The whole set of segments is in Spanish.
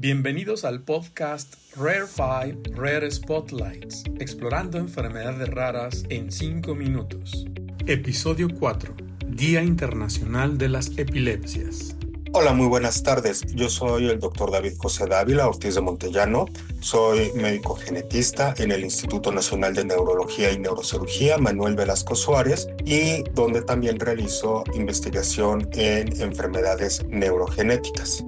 Bienvenidos al podcast Rare 5 Rare Spotlights, explorando enfermedades raras en 5 minutos. Episodio 4, Día Internacional de las Epilepsias. Hola, muy buenas tardes. Yo soy el doctor David José Dávila Ortiz de Montellano. Soy médico genetista en el Instituto Nacional de Neurología y Neurocirugía Manuel Velasco Suárez y donde también realizo investigación en enfermedades neurogenéticas.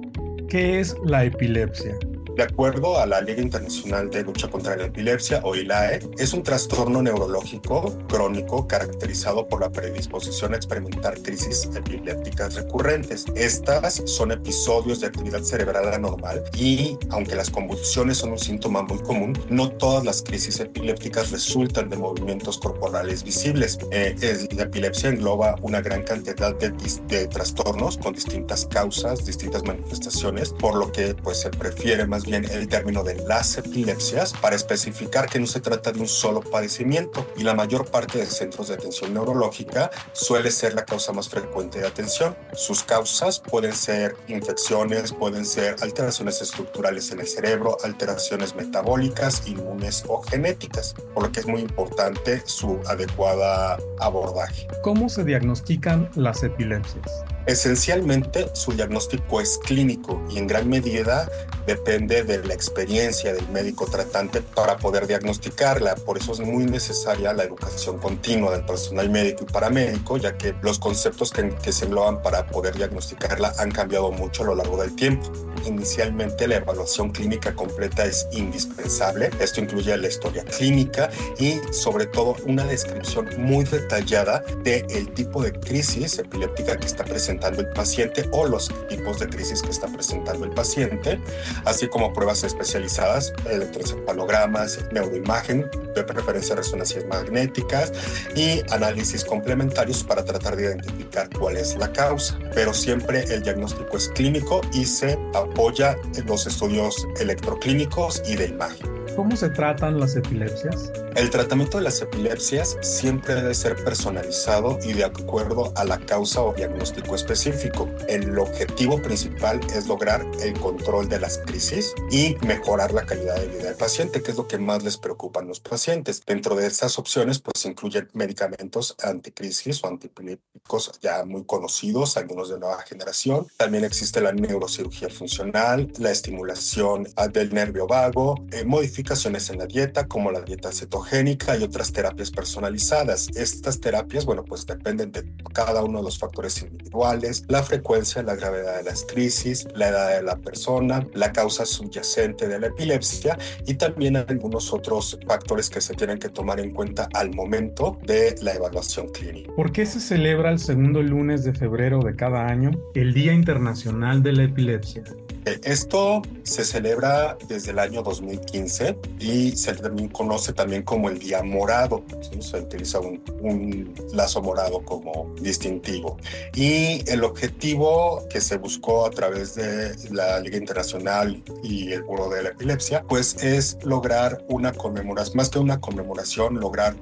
¿Qué es la epilepsia? De acuerdo a la Liga Internacional de Lucha contra la Epilepsia, o ILAE, es un trastorno neurológico crónico caracterizado por la predisposición a experimentar crisis epilépticas recurrentes. Estas son episodios de actividad cerebral anormal y, aunque las convulsiones son un síntoma muy común, no todas las crisis epilépticas resultan de movimientos corporales visibles. Eh, la epilepsia engloba una gran cantidad de, de trastornos con distintas causas, distintas manifestaciones, por lo que pues, se prefiere más bien el término de las epilepsias para especificar que no se trata de un solo padecimiento y la mayor parte de centros de atención neurológica suele ser la causa más frecuente de atención. Sus causas pueden ser infecciones, pueden ser alteraciones estructurales en el cerebro, alteraciones metabólicas, inmunes o genéticas, por lo que es muy importante su adecuada abordaje. ¿Cómo se diagnostican las epilepsias? Esencialmente su diagnóstico es clínico y en gran medida depende de la experiencia del médico tratante para poder diagnosticarla. Por eso es muy necesaria la educación continua del personal médico y paramédico, ya que los conceptos que, que se engloban para poder diagnosticarla han cambiado mucho a lo largo del tiempo. Inicialmente la evaluación clínica completa es indispensable. Esto incluye la historia clínica y sobre todo una descripción muy detallada del el tipo de crisis epiléptica que está el paciente o los tipos de crisis que está presentando el paciente, así como pruebas especializadas, electroencefalogramas, neuroimagen, de preferencia resonancias magnéticas y análisis complementarios para tratar de identificar cuál es la causa. Pero siempre el diagnóstico es clínico y se apoya en los estudios electroclínicos y de imagen. ¿Cómo se tratan las epilepsias? El tratamiento de las epilepsias siempre debe ser personalizado y de acuerdo a la causa o diagnóstico específico. El objetivo principal es lograr el control de las crisis y mejorar la calidad de vida del paciente, que es lo que más les preocupa a los pacientes. Dentro de estas opciones, pues incluyen medicamentos anticrisis o antipilépticos ya muy conocidos, algunos de nueva generación. También existe la neurocirugía funcional, la estimulación del nervio vago, eh, modificaciones en la dieta, como la dieta cetogénica y otras terapias personalizadas. Estas terapias, bueno, pues dependen de cada uno de los factores individuales, la frecuencia, la gravedad de las crisis, la edad de la persona, la causa subyacente de la epilepsia y también algunos otros factores que se tienen que tomar en cuenta al momento de la evaluación clínica. ¿Por qué se celebra el segundo lunes de febrero de cada año el Día Internacional de la Epilepsia? Eh, esto se celebra desde el año 2015 y se conoce también como el Día Morado. Se utiliza un, un, lazo morado como distintivo. Y el objetivo que se buscó a través de la Liga Internacional y el Buró de la Epilepsia, pues es lograr una conmemoración, más que una conmemoración, lograr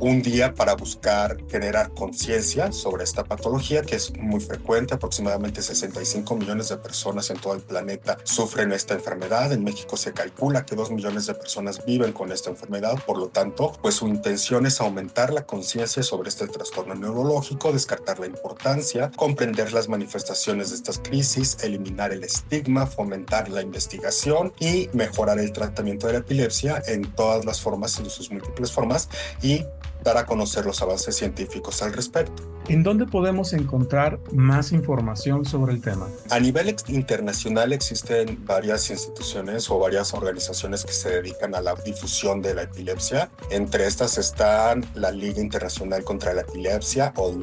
un día para buscar generar conciencia sobre esta patología que es muy frecuente. Aproximadamente 65 millones de personas en todo el planeta sufren esta enfermedad. En México se calcula que 2 millones de personas viven con esta enfermedad. Por lo tanto, pues su intención es aumentar la conciencia sobre este trastorno neurológico, descartar la importancia, comprender las manifestaciones de estas crisis, eliminar el estigma, fomentar la investigación y mejorar el tratamiento de la epilepsia en todas las formas, en sus múltiples formas y dar a conocer los avances científicos al respecto. ¿En dónde podemos encontrar más información sobre el tema? A nivel internacional existen varias instituciones o varias organizaciones que se dedican a la difusión de la epilepsia. Entre estas están la Liga Internacional contra la Epilepsia o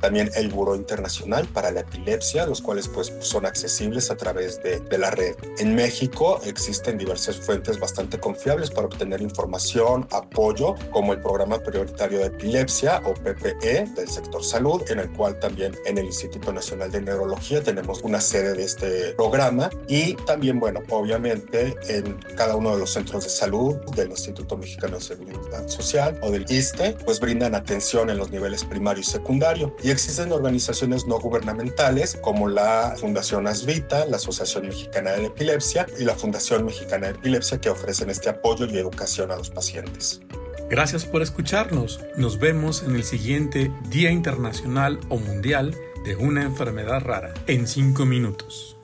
también el Buró Internacional para la Epilepsia, los cuales pues son accesibles a través de, de la red. En México existen diversas fuentes bastante confiables para obtener información, apoyo, como el Programa Prioritario de Epilepsia o PPE del sector salud, en el cual también en el Instituto Nacional de Neurología tenemos una sede de este programa y también, bueno, obviamente en cada uno de los centros de salud del Instituto Mexicano de Seguridad Social o del ISTE, pues brindan atención en los niveles primario y secundario. Y existen organizaciones no gubernamentales como la Fundación Asvita, la Asociación Mexicana de la Epilepsia y la Fundación Mexicana de Epilepsia que ofrecen este apoyo y educación a los pacientes. Gracias por escucharnos. Nos vemos en el siguiente Día Internacional o Mundial de una enfermedad rara en cinco minutos.